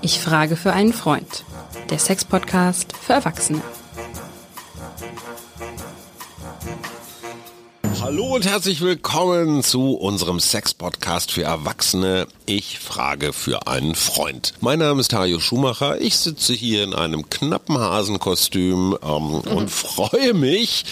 Ich frage für einen Freund. Der Sex-Podcast für Erwachsene. Hallo und herzlich willkommen zu unserem Sex-Podcast für Erwachsene. Ich frage für einen Freund. Mein Name ist Tajo Schumacher. Ich sitze hier in einem knappen Hasenkostüm ähm, mhm. und freue mich,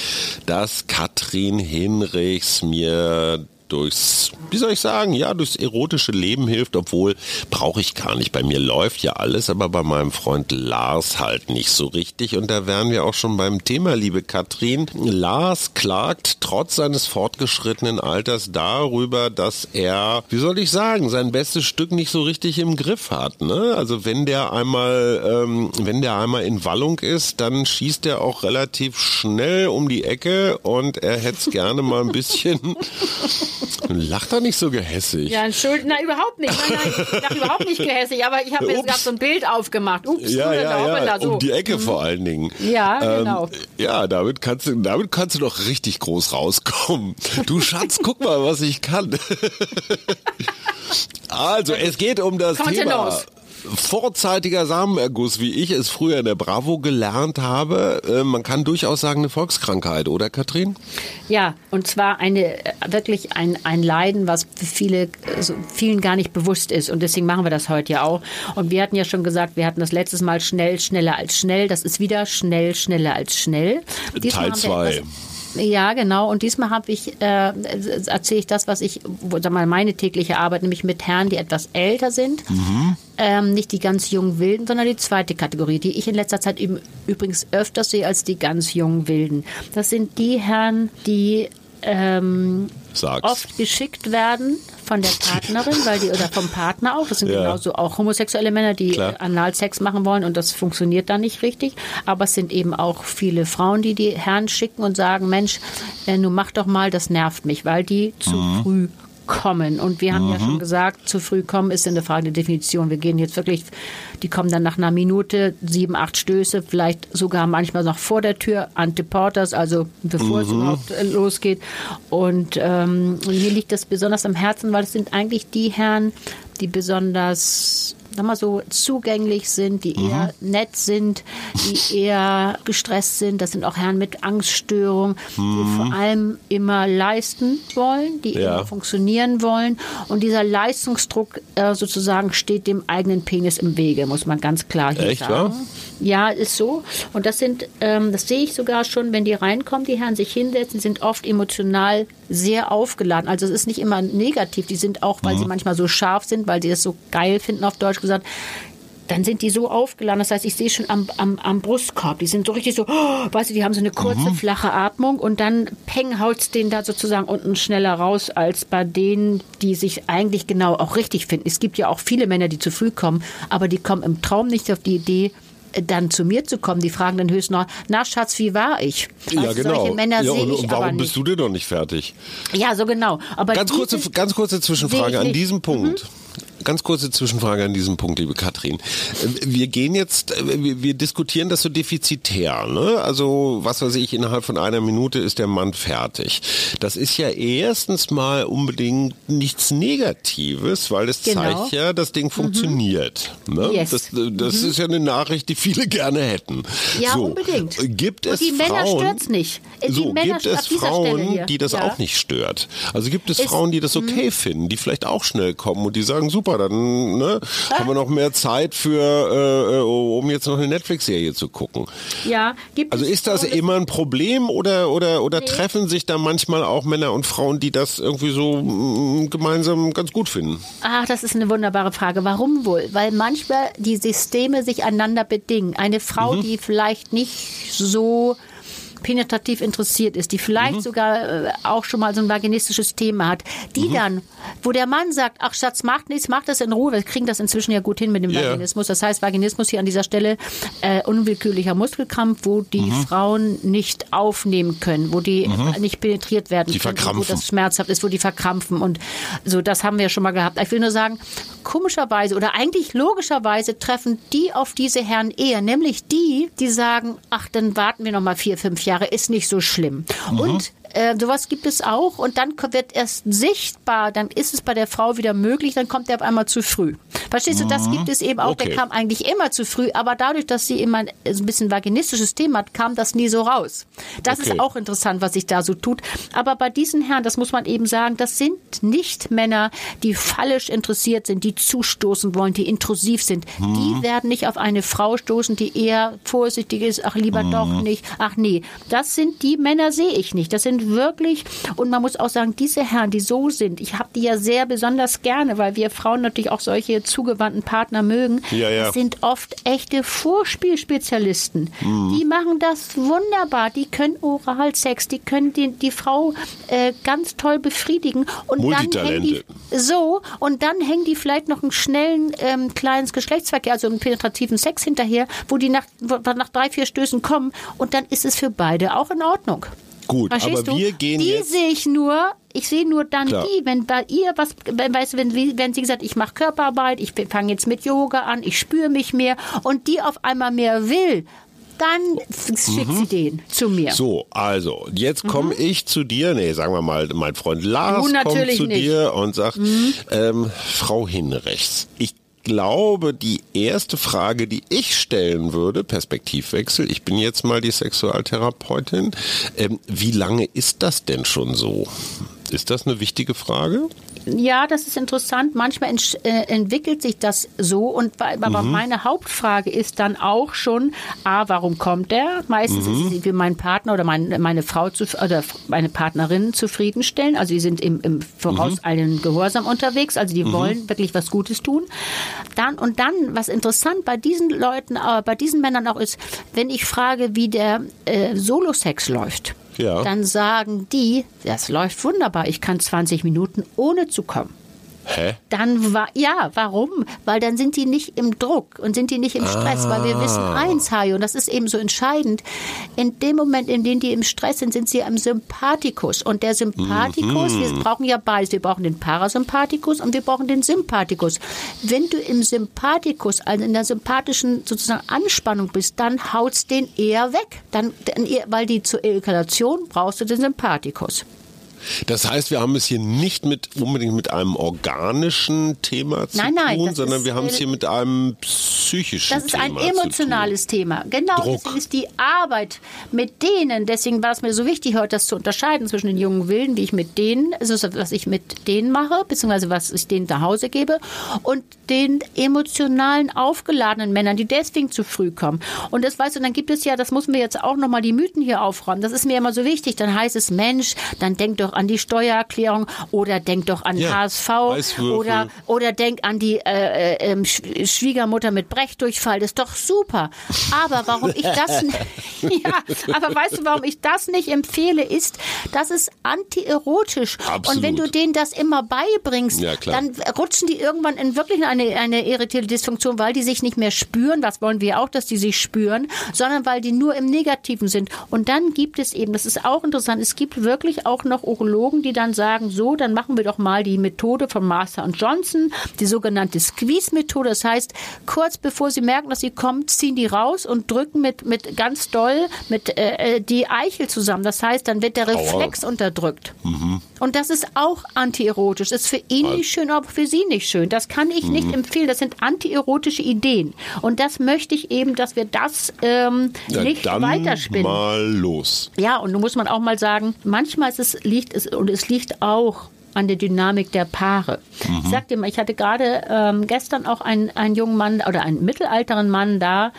dass Katrin Hinrichs mir durchs, wie soll ich sagen, ja, durchs erotische Leben hilft, obwohl brauche ich gar nicht. Bei mir läuft ja alles, aber bei meinem Freund Lars halt nicht so richtig. Und da wären wir auch schon beim Thema, liebe Katrin. Lars klagt trotz seines fortgeschrittenen Alters darüber, dass er, wie soll ich sagen, sein bestes Stück nicht so richtig im Griff hat. Ne? Also wenn der einmal, ähm, wenn der einmal in Wallung ist, dann schießt er auch relativ schnell um die Ecke und er hätte es gerne mal ein bisschen Lach doch nicht so gehässig. Ja, Entschuldigung, nein, überhaupt nicht. Nein, nein, ich lach überhaupt nicht gehässig, aber ich habe jetzt gerade so ein Bild aufgemacht. Ups, ja, ja, ja, so. um die Ecke mhm. vor allen Dingen. Ja, ähm, genau. Ja, damit kannst du, damit kannst du doch richtig groß rauskommen. Du Schatz, guck mal, was ich kann. also, es geht um das Thema vorzeitiger Samenerguss, wie ich es früher in der Bravo gelernt habe, äh, man kann durchaus sagen, eine Volkskrankheit, oder Katrin? Ja, und zwar eine äh, wirklich ein, ein Leiden, was für viele, also vielen gar nicht bewusst ist. Und deswegen machen wir das heute ja auch. Und wir hatten ja schon gesagt, wir hatten das letztes Mal schnell, schneller als schnell. Das ist wieder schnell, schneller als schnell. Diesmal Teil 2. Ja, genau. Und diesmal habe ich, äh, erzähle ich das, was ich, sag mal, meine tägliche Arbeit, nämlich mit Herren, die etwas älter sind. Mhm. Ähm, nicht die ganz jungen Wilden, sondern die zweite Kategorie, die ich in letzter Zeit eben übrigens öfter sehe als die ganz jungen Wilden. Das sind die Herren, die ähm, oft geschickt werden von der Partnerin, weil die oder vom Partner auch. Das sind ja. genauso auch homosexuelle Männer, die Klar. Analsex machen wollen und das funktioniert dann nicht richtig. Aber es sind eben auch viele Frauen, die die Herren schicken und sagen, Mensch, äh, nun mach doch mal, das nervt mich, weil die zu mhm. früh kommen. Und wir haben mhm. ja schon gesagt, zu früh kommen ist eine Frage der Definition. Wir gehen jetzt wirklich, die kommen dann nach einer Minute, sieben, acht Stöße, vielleicht sogar manchmal noch vor der Tür, Anteporters, also bevor mhm. es überhaupt äh, losgeht. Und ähm, mir liegt das besonders am Herzen, weil es sind eigentlich die Herren, die besonders sag mal so, zugänglich sind, die mhm. eher nett sind, die eher gestresst sind. Das sind auch Herren mit Angststörung, mhm. die vor allem immer leisten wollen, die ja. immer funktionieren wollen. Und dieser Leistungsdruck äh, sozusagen steht dem eigenen Penis im Wege, muss man ganz klar hier Echt, sagen. Ja? ja, ist so. Und das sind, ähm, das sehe ich sogar schon, wenn die reinkommen, die Herren sich hinsetzen, sind oft emotional sehr aufgeladen. Also es ist nicht immer negativ. Die sind auch, weil mhm. sie manchmal so scharf sind, weil sie es so geil finden, auf Deutsch gesagt, dann sind die so aufgeladen. Das heißt, ich sehe schon am, am, am Brustkorb, die sind so richtig so, oh, weißt du, die haben so eine kurze, mhm. flache Atmung und dann peng haut es den da sozusagen unten schneller raus als bei denen, die sich eigentlich genau auch richtig finden. Es gibt ja auch viele Männer, die zu früh kommen, aber die kommen im Traum nicht auf die Idee, dann zu mir zu kommen. Die fragen dann höchstens noch, na Schatz, wie war ich? Also ja, genau. Solche Männer ja, und, und warum bist du denn noch nicht fertig? Ja, so genau. Aber ganz, kurze, ganz kurze Zwischenfrage an diesem Punkt. Mhm ganz kurze Zwischenfrage an diesem Punkt, liebe Katrin. Wir gehen jetzt, wir, diskutieren das so defizitär, ne? Also, was weiß ich, innerhalb von einer Minute ist der Mann fertig. Das ist ja erstens mal unbedingt nichts Negatives, weil es genau. zeigt ja, das Ding mhm. funktioniert. Mhm. Ne? Yes. Das, das mhm. ist ja eine Nachricht, die viele gerne hätten. Ja, so. unbedingt. Gibt es Und die Frauen, Männer stört's nicht. Die so, Männer gibt es Frauen, die das ja. auch nicht stört. Also gibt es ist, Frauen, die das okay mh. finden, die vielleicht auch schnell kommen und die sagen, super, super, dann ne, haben wir noch mehr Zeit für, äh, um jetzt noch eine Netflix-Serie zu gucken. Ja, gibt Also ist das immer ein Problem oder, oder, oder nee. treffen sich da manchmal auch Männer und Frauen, die das irgendwie so mm, gemeinsam ganz gut finden? Ach, das ist eine wunderbare Frage. Warum wohl? Weil manchmal die Systeme sich einander bedingen. Eine Frau, mhm. die vielleicht nicht so penetrativ interessiert ist, die vielleicht mhm. sogar äh, auch schon mal so ein vaginistisches Thema hat, die mhm. dann, wo der Mann sagt, ach Schatz, mach nichts, mach das in Ruhe, wir kriegen das inzwischen ja gut hin mit dem yeah. Vaginismus. Das heißt, Vaginismus hier an dieser Stelle äh, unwillkürlicher Muskelkrampf, wo die mhm. Frauen nicht aufnehmen können, wo die mhm. nicht penetriert werden die können, verkrampfen. wo das schmerzhaft ist, wo die verkrampfen und so, das haben wir ja schon mal gehabt. Ich will nur sagen, komischerweise oder eigentlich logischerweise treffen die auf diese Herren eher, nämlich die, die sagen, ach, dann warten wir noch mal vier, fünf Jahre, ist nicht so schlimm. Mhm. Und Äh, sowas gibt es auch und dann wird erst sichtbar, dann ist es bei der Frau wieder möglich, dann kommt er auf einmal zu früh. Verstehst du, das gibt es eben auch, Okay. der kam eigentlich immer zu früh, aber dadurch, dass sie immer ein bisschen vaginistisches Thema hat, kam das nie so raus. Das Okay. ist auch interessant, was sich da so tut. Aber bei diesen Herren, das muss man eben sagen, das sind nicht Männer, die fallisch interessiert sind, die zustoßen wollen, die intrusiv sind. Mhm. Die werden nicht auf eine Frau stoßen, die eher vorsichtig ist, ach lieber Mhm. doch nicht, ach nee. Das sind die Männer, sehe ich nicht. Das sind wirklich, und man muss auch sagen, diese Herren, die so sind, ich habe die ja sehr besonders gerne, weil wir Frauen natürlich auch solche zugewandten Partner mögen. Ja, ja. Sind oft echte Vorspielspezialisten. Mhm. Die machen das wunderbar. Die können Oralsex, die können die, die Frau äh, ganz toll befriedigen. Und dann hängen die so und dann hängen die vielleicht noch einen schnellen ähm, kleines Geschlechtsverkehr, also einen penetrativen Sex hinterher, wo die nach, nach drei, vier Stößen kommen und dann ist es für beide auch in Ordnung. Gut, Verstehst aber du? wir gehen die jetzt- sehe ich nur, ich sehe nur dann Klar. die, wenn bei ihr was, wenn, weißt du, wenn, sie- wenn sie gesagt, ich mache Körperarbeit, ich fange jetzt mit Yoga an, ich spüre mich mehr und die auf einmal mehr will, dann schickt sie den zu mir. Mhm. So, also, jetzt komme ich zu dir, nee, sagen wir mal, mein Freund Lars Mhm. Kommt natürlich zu nicht. Mhm. dir und sagt, ähm, Frau Hinrechts, ich glaube, die erste Frage, die ich stellen würde, Perspektivwechsel, ich bin jetzt mal die Sexualtherapeutin, ähm, wie lange ist das denn schon so? Ist das eine wichtige Frage? Ja, das ist interessant. Manchmal entsch- äh, entwickelt sich das so. Und bei- aber Mhm. meine Hauptfrage ist dann auch schon, a, warum kommt der? Meistens Mhm. ist es für meinen Partner oder mein, meine Frau zu, oder meine Partnerin zufriedenstellen. Also die sind im, im vorauseilenden Gehorsam unterwegs. Also die wollen wirklich was Gutes tun. Dann und dann, was interessant bei diesen Leuten, aber bei diesen Männern auch ist, wenn ich frage, wie der äh, Solo-Sex läuft. Ja. Dann sagen die, das läuft wunderbar, ich kann 20 Minuten ohne zu kommen. Hä? Dann war ja, warum? Weil dann sind die nicht im Druck und sind die nicht im Stress, weil wir wissen eins, Hajo, und das ist eben so entscheidend. In dem Moment, in dem die im Stress sind, sind sie am Sympathikus. Und der Sympathikus, wir brauchen ja beides. Wir brauchen den Parasympathikus und wir brauchen den Sympathikus. Wenn du im Sympathikus, also in der sympathischen sozusagen Anspannung bist, dann haut's den eher weg. Dann, weil die zur Ejakulation brauchst du den Sympathikus. Das heißt, wir haben es hier nicht mit unbedingt mit einem organischen Thema zu Nein, nein, tun, sondern ist, wir haben es äh, hier mit einem psychischen Das ist Thema ein emotionales Thema. Genau, Druck. deswegen ist die Arbeit mit denen, deswegen war es mir so wichtig, heute das zu unterscheiden zwischen den jungen Wilden, wie ich mit denen, also was ich mit denen mache, beziehungsweise was ich denen nach Hause gebe, und den emotionalen, aufgeladenen Männern, die deswegen zu früh kommen. Und das weißt du, dann gibt es ja, das müssen wir jetzt auch nochmal die Mythen hier aufräumen. Das ist mir immer so wichtig. Dann heißt es, Mensch, dann denk doch an die Steuererklärung oder denk doch an Ja, HSV oder oder denk an die äh, äh, ähm, Sch- Schwiegermutter mit Brechdurchfall. Das ist doch super. Aber warum ich das ja, aber weißt du, warum ich das nicht empfehle, ist, das ist antierotisch. Und wenn du Absolut. denen das immer beibringst, Ja, dann rutschen die irgendwann in wirklich eine, eine erektielle Dysfunktion, weil die sich nicht mehr spüren. Was wollen wir auch, dass die sich spüren, sondern weil die nur im Negativen sind. Und dann gibt es eben, das ist auch interessant, es gibt wirklich auch noch Urologen, die dann sagen, so, dann machen wir doch mal die Methode von Master und Johnson, die sogenannte Squeeze-Methode. Das heißt, kurz bevor sie merken, dass sie kommen, ziehen die raus und drücken mit, mit ganz doll mit äh, äh, die Eichel zusammen. Das heißt, dann wird der Reflex unterdrückt. Und das ist auch antierotisch. Ist für ihn nicht schön, aber für sie nicht schön. Das kann ich nicht empfehlen. Das sind antierotische Ideen. Und das möchte ich eben, dass wir das ähm, Ja, nicht dann weiterspinnen. mal los. Ja, und nun muss man auch mal sagen, manchmal ist es liegt es und es liegt auch an der Dynamik der Paare. Ich sag dir mal, ich hatte gerade ähm, gestern auch einen, einen jungen Mann oder einen mittelalteren Mann da,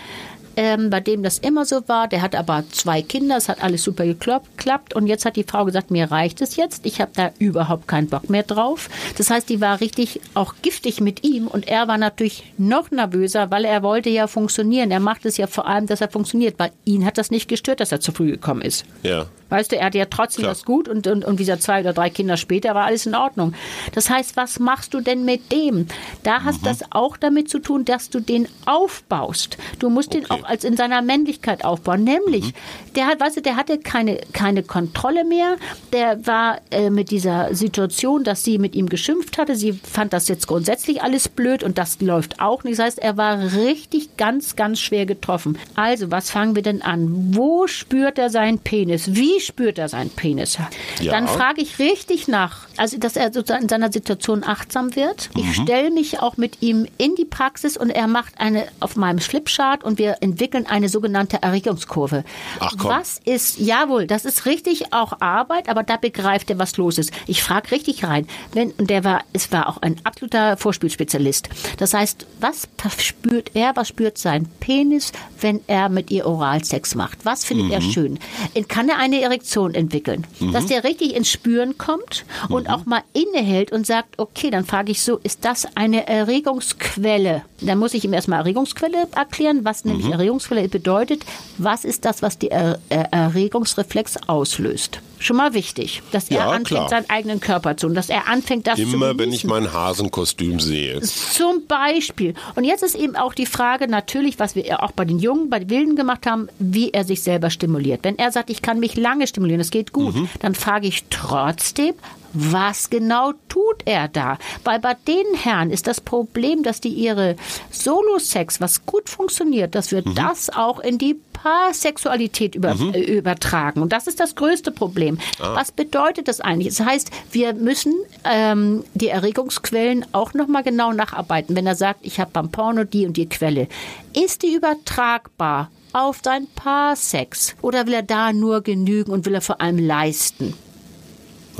ähm, bei dem das immer so war. Der hat aber zwei Kinder, es hat alles super geklappt. Und jetzt hat die Frau gesagt, mir reicht es jetzt. Ich habe da überhaupt keinen Bock mehr drauf. Das heißt, die war richtig auch giftig mit ihm und er war natürlich noch nervöser, weil er wollte ja funktionieren. Er macht es ja vor allem, dass er funktioniert, weil ihn hat das nicht gestört, dass er zu früh gekommen ist. Ja. Weißt du, er hatte ja trotzdem Klar. das gut und, und, und wie gesagt, zwei oder drei Kinder später war alles in Ordnung. Das heißt, was machst du denn mit dem? Da hast Mhm. das auch damit zu tun, dass du den aufbaust. Du musst den Okay. auch auch als in seiner Männlichkeit aufbauen. Nämlich, mhm. der hat, weißt du, der hatte keine, keine Kontrolle mehr. Der war äh, mit dieser Situation, dass sie mit ihm geschimpft hatte. Sie fand das jetzt grundsätzlich alles blöd und das läuft auch nicht. Das heißt, er war richtig ganz, ganz schwer getroffen. Also, was fangen wir denn an? Wo spürt er seinen Penis? Wie spürt er seinen Penis? Ja. Dann frage ich richtig nach. Also, dass er sozusagen in seiner Situation achtsam wird. Ich mhm. stelle mich auch mit ihm in die Praxis und er macht eine auf meinem Flipchart und wir entwickeln eine sogenannte Erregungskurve. Ach komm. Was ist, jawohl, das ist richtig auch Arbeit, aber da begreift er, was los ist. Ich frage richtig rein. Wenn, und der war, es war auch ein absoluter Vorspielspezialist. Das heißt, was spürt er, was spürt sein Penis, wenn er mit ihr Oralsex macht? Was findet mhm. er schön? Kann er eine Erektion entwickeln? Mhm. Dass der richtig ins Spüren kommt und mhm. auch mal innehält und sagt, okay, dann frage ich so, ist das eine Erregungsquelle? Dann muss ich ihm erstmal Erregungsquelle erklären, was nämlich mhm. Erregungsquelle bedeutet. Was ist das, was die er Erregungsreflex auslöst? Schon mal wichtig, dass er ja, anfängt, klar. seinen eigenen Körper zu und dass er anfängt, das Immer, zu Immer, wenn ich mein Hasenkostüm sehe. Zum Beispiel. Und jetzt ist eben auch die Frage natürlich, was wir auch bei den Jungen, bei den Wilden gemacht haben, wie er sich selber stimuliert. Wenn er sagt, ich kann mich lange stimulieren, es geht gut, mhm. dann frage ich trotzdem, was genau tut er da? Weil bei den Herren ist das Problem, dass die ihre Solo-Sex, was gut funktioniert, dass wir mhm. das auch in die Paarsexualität über, mhm. äh, übertragen. Und das ist das größte Problem. Ah. Was bedeutet das eigentlich? Das heißt, wir müssen ähm, die Erregungsquellen auch nochmal genau nacharbeiten. Wenn er sagt, ich habe beim Porno die und die Quelle, ist die übertragbar auf sein Paarsex? Oder will er da nur genügen und will er vor allem leisten?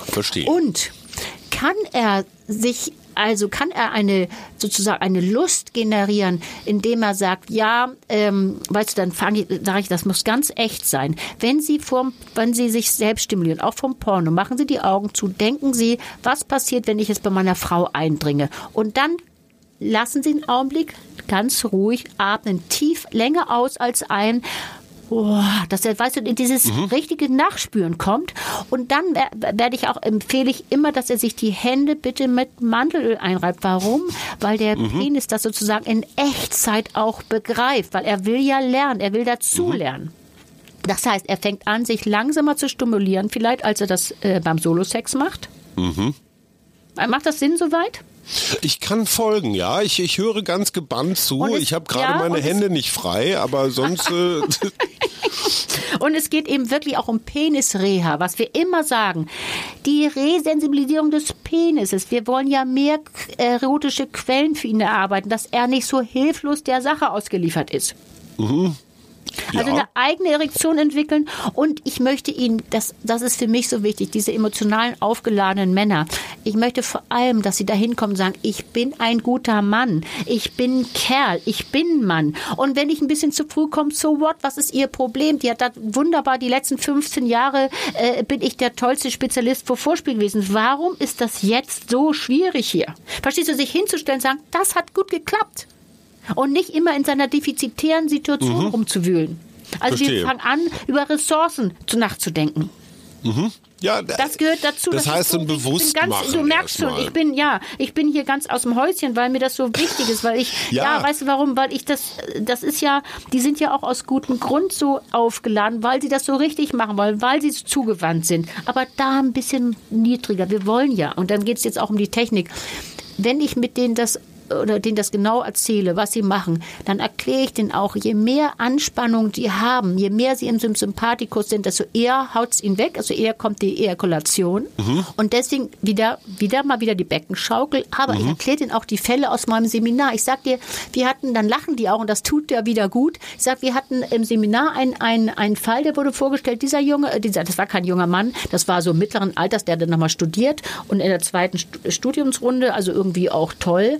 Verstehe. Und kann er sich also kann er eine sozusagen eine Lust generieren, indem er sagt, ja, ähm, weißt du, dann fange ich, sage ich, das muss ganz echt sein. Wenn Sie vom, wenn Sie sich selbst stimulieren, auch vom Porno, machen Sie die Augen zu, denken Sie, was passiert, wenn ich jetzt bei meiner Frau eindringe, und dann lassen Sie einen Augenblick ganz ruhig atmen, tief länger aus als ein oh, dass er, weißt du, in dieses mhm. richtige Nachspüren kommt. Und dann werde ich auch empfehle ich immer, dass er sich die Hände bitte mit Mandelöl einreibt. Warum? Weil der mhm. Penis das sozusagen in Echtzeit auch begreift, weil er will ja lernen, er will dazulernen. Mhm. Das heißt, er fängt an, sich langsamer zu stimulieren, vielleicht als er das äh, beim Solo-Sex macht. Mhm. Macht das Sinn soweit? Ich kann folgen, ja. Ich, ich höre ganz gebannt zu. Es, ich habe gerade ja, meine Hände nicht frei, aber sonst. Äh, und es geht eben wirklich auch um Penisreha, was wir immer sagen. Die Resensibilisierung des Penises. Wir wollen ja mehr erotische Quellen für ihn erarbeiten, dass er nicht so hilflos der Sache ausgeliefert ist. Mhm. Also ja. eine eigene Erektion entwickeln und ich möchte ihnen, das, das ist für mich so wichtig, diese emotionalen aufgeladenen Männer. Ich möchte vor allem, dass sie da hinkommen und sagen, ich bin ein guter Mann, ich bin Kerl, ich bin Mann. Und wenn ich ein bisschen zu früh komme, so what, was ist ihr Problem? Die hat das wunderbar, die letzten 15 Jahre äh, bin ich der tollste Spezialist für Vorspiel gewesen. Warum ist das jetzt so schwierig hier? Verstehst du, sich hinzustellen und sagen, das hat gut geklappt und nicht immer in seiner defizitären Situation mhm. rumzuwühlen. Also Verstehe. wir fangen an, über Ressourcen zu nachzudenken. Mhm. Ja, das gehört dazu. Das heißt, ein Bewusstmachen. Ganz, du merkst schon, ich bin ja, ich bin hier ganz aus dem Häuschen, weil mir das so wichtig ist, weil ich ja. ja. weißt du warum? Weil ich das, das ist ja, die sind ja auch aus gutem Grund so aufgeladen, weil sie das so richtig machen wollen, weil sie zugewandt sind. Aber da ein bisschen niedriger. Wir wollen ja, und dann geht es jetzt auch um die Technik. Wenn ich mit denen das oder denen das genau erzähle, was sie machen, dann erkläre ich denen auch, je mehr Anspannung die haben, je mehr sie im Sympathikus sind, desto eher haut es ihn weg, also eher kommt die Ejakulation. Mhm. Und deswegen wieder, wieder mal wieder die Beckenschaukel. Aber mhm. ich erkläre denen auch die Fälle aus meinem Seminar. Ich sag dir, wir hatten, dann lachen die auch und das tut ja wieder gut. Ich sag, wir hatten im Seminar einen, einen, einen Fall, der wurde vorgestellt, dieser Junge, äh, dieser, das war kein junger Mann, das war so mittleren Alters, der dann nochmal studiert und in der zweiten Studiumsrunde, also irgendwie auch toll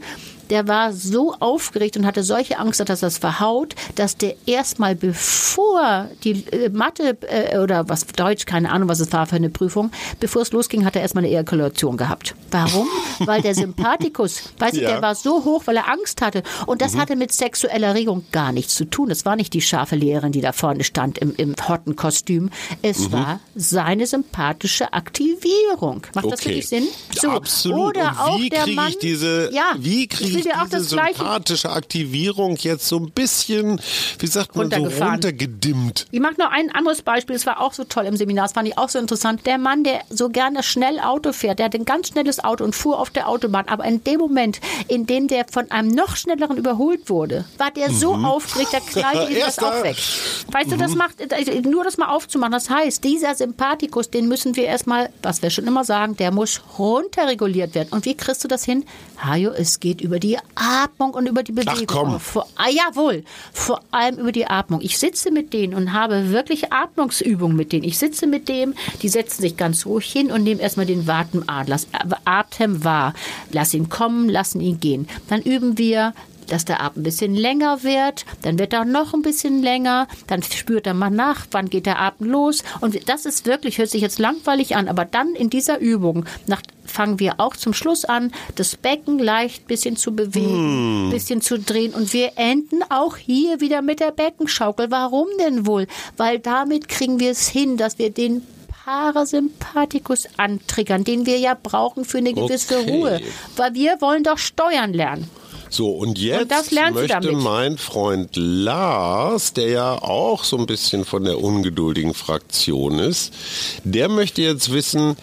der war so aufgeregt und hatte solche Angst, dass das verhaut, dass der erstmal bevor die äh, Mathe äh, oder was Deutsch, keine Ahnung, was es war für eine Prüfung, bevor es losging, hat er erstmal eine Ejakulation gehabt. Warum? weil der Sympathikus, weißt ja. du, der war so hoch, weil er Angst hatte. Und das mhm. hatte mit sexueller Erregung gar nichts zu tun. Es war nicht die scharfe Lehrerin, die da vorne stand im, im Hottenkostüm. Es mhm. war seine sympathische Aktivierung. Macht okay. das für dich Sinn? So. Absolut. Oder auch der Mann. diese, ja, wie kriege erzähle dir auch diese das Gleiche. sympathische Aktivierung jetzt so ein bisschen, wie sagt man, so runtergedimmt. Ich mache noch ein anderes Beispiel, das war auch so toll im Seminar, das fand ich auch so interessant. Der Mann, der so gerne schnell Auto fährt, der hat ein ganz schnelles Auto und fuhr auf der Autobahn, aber in dem Moment, in dem der von einem noch schnelleren überholt wurde, war der so aufgeregt, der knallte ihm das auch weg. Weißt du, das macht, nur das mal aufzumachen, das heißt, dieser Sympathikus, den müssen wir erstmal, was wir schon immer sagen, der muss runterreguliert werden. Und wie kriegst du das hin? Hajo, es geht über die Atmung und über die Bewegung. komm. Vor, ah, jawohl, vor allem über die Atmung. Ich sitze mit denen und habe wirklich Atmungsübungen mit denen. Ich sitze mit dem, die setzen sich ganz ruhig hin und nehmen erstmal den Atem, Atem wahr. Lass ihn kommen, lassen ihn gehen. Dann üben wir dass der Atem ein bisschen länger wird, dann wird er noch ein bisschen länger, dann spürt er mal nach, wann geht der Atem los. Und das ist wirklich, hört sich jetzt langweilig an, aber dann in dieser Übung, nach, fangen wir auch zum Schluss an, das Becken leicht bisschen zu bewegen, bisschen zu drehen. Und wir enden auch hier wieder mit der Beckenschaukel. Warum denn wohl? Weil damit kriegen wir es hin, dass wir den Parasympathikus antriggern, den wir ja brauchen für eine gewisse Okay. Ruhe. Weil wir wollen doch steuern lernen. So, und jetzt Und möchte mein Freund Lars, der ja auch so ein bisschen von der ungeduldigen Fraktion ist, der möchte jetzt wissen,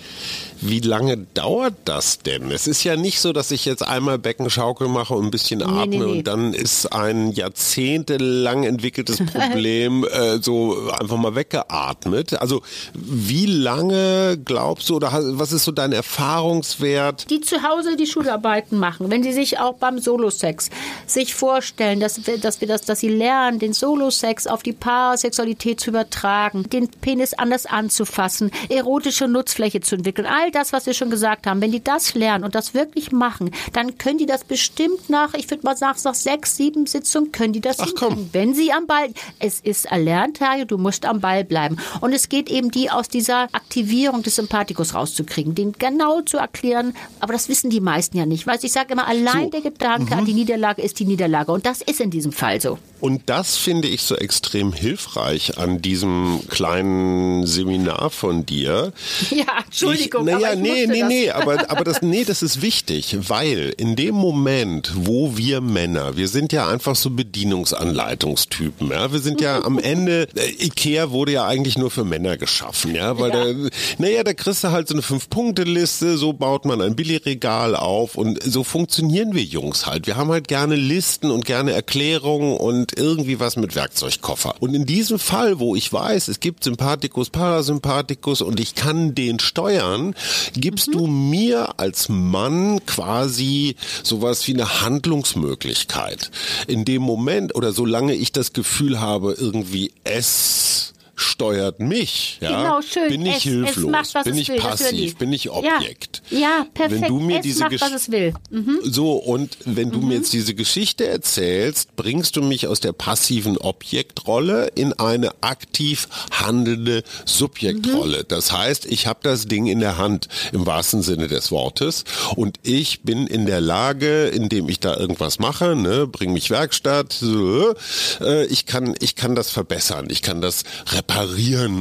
wie lange dauert das denn? Es ist ja nicht so, dass ich jetzt einmal Beckenschaukel mache und ein bisschen atme nee, nee. und dann ist ein jahrzehntelang entwickeltes Problem äh, so einfach mal weggeatmet. Also wie lange glaubst du oder was ist so dein Erfahrungswert? die zu Hause die Schularbeiten machen, wenn sie sich auch beim Solosex sich vorstellen, dass wir, dass wir das, dass sie lernen, den Solosex auf die Parasexualität zu übertragen, den Penis anders anzufassen, erotische Nutzfläche zu entwickeln, all das, was wir schon gesagt haben, wenn die das lernen und das wirklich machen, dann können die das bestimmt nach, ich würde mal sagen, nach sechs, sieben Sitzungen können die das Ach, hinkriegen. Wenn sie am Ball, es ist erlernt, Hajo, du musst am Ball bleiben. Und es geht eben die aus dieser Aktivierung des Sympathikus rauszukriegen, den genau zu erklären. Aber das wissen die meisten ja nicht. Du, ich sage immer, allein So. der Gedanke Mhm. an die Niederlage ist die Niederlage. Und das ist in diesem Fall so. Und das finde ich so extrem hilfreich an diesem kleinen Seminar von dir. Ja, Entschuldigung, ich, ich nee, nee, das. nee, aber, aber das, nee, das ist wichtig, weil in dem Moment, wo wir Männer, wir sind ja einfach so Bedienungsanleitungstypen, ja, wir sind ja am Ende, äh, Ikea wurde ja eigentlich nur für Männer geschaffen, ja, weil Ja. da, naja, da kriegst du halt so eine Fünf-Punkte-Liste, so baut man ein Billigregal auf und so funktionieren wir Jungs halt. Wir haben halt gerne Listen und gerne Erklärungen und irgendwie was mit Werkzeugkoffer. Und in diesem Fall, wo ich weiß, es gibt Sympathikus, Parasympathikus und ich kann den steuern, gibst du mir als Mann quasi sowas wie eine Handlungsmöglichkeit. In dem Moment oder solange ich das Gefühl habe, irgendwie es steuert mich, ja, Genau, schön. bin ich Es- es hilflos, macht, was bin es ich will, passiv, bin ich Ja. Objekt. Ja, perfekt. Wenn du mir es diese macht, Gesch- was es will. Mhm. so, und wenn du mir jetzt diese Geschichte erzählst, bringst du mich aus der passiven Objektrolle in eine aktiv handelnde Subjektrolle. Das heißt, ich habe das Ding in der Hand, im wahrsten Sinne des Wortes, und ich bin in der Lage, indem ich da irgendwas mache, ne, bring mich Werkstatt, so, äh, ich kann, ich kann das verbessern, ich kann das reparieren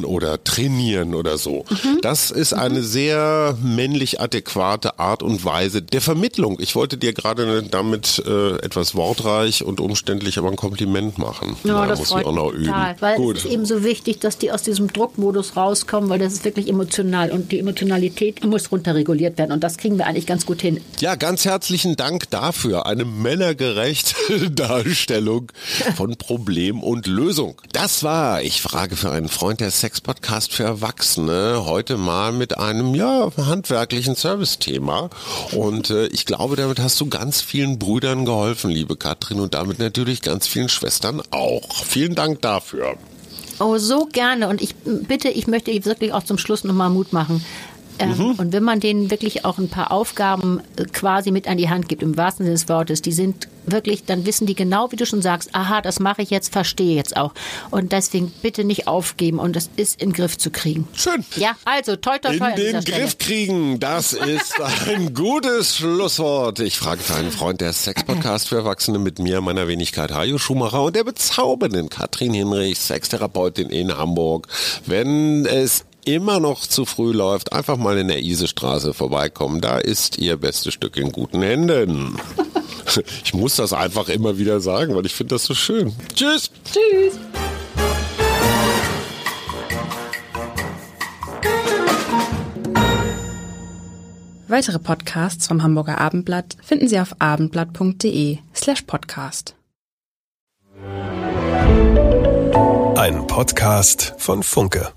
oder trainieren oder so. Das ist eine sehr männlich adäquate Art und Weise der Vermittlung. Ich wollte dir gerade damit äh, etwas wortreich und umständlich aber ein Kompliment machen. Ja, Da das muss freut ich auch noch üben. total, weil Gut. es ist eben so wichtig, dass die aus diesem Druckmodus rauskommen, weil das ist wirklich emotional und die Emotionalität muss runterreguliert werden und das kriegen wir eigentlich ganz gut hin. Ja, ganz herzlichen Dank dafür. Eine männergerechte Darstellung von Problem und Lösung. Das war, ich frage für einen Freund der Sex-Podcast für Erwachsene, heute mal mit einem, ja, handwerklichen Service-Thema. Und äh, ich glaube, damit hast du ganz vielen Brüdern geholfen, liebe Katrin, und damit natürlich ganz vielen Schwestern auch. Vielen Dank dafür. Oh, so gerne. Und ich bitte, ich möchte wirklich auch zum Schluss nochmal Mut machen. Ähm, Und wenn man denen wirklich auch ein paar Aufgaben äh, quasi mit an die Hand gibt, im wahrsten Sinne des Wortes, die sind wirklich, dann wissen die genau, wie du schon sagst, aha, das mache ich jetzt, verstehe jetzt auch. Und deswegen bitte nicht aufgeben und das ist in den Griff zu kriegen. Schön. Ja, also toi toi In toi an den. Griff kriegen, das ist ein gutes Schlusswort. Ich frage für einen Freund der Sex-Podcast für Erwachsene mit mir, meiner Wenigkeit Hajo Schumacher und der bezaubernden Katrin Hinrich, Sextherapeutin in Hamburg. Wenn es immer noch zu früh läuft, einfach mal in der Isestraße vorbeikommen. Da ist ihr bestes Stück in guten Händen. Ich muss das einfach immer wieder sagen, weil ich finde das so schön. Tschüss. Tschüss. Weitere Podcasts vom Hamburger Abendblatt finden Sie auf abendblatt.de slash podcast. Ein Podcast von Funke.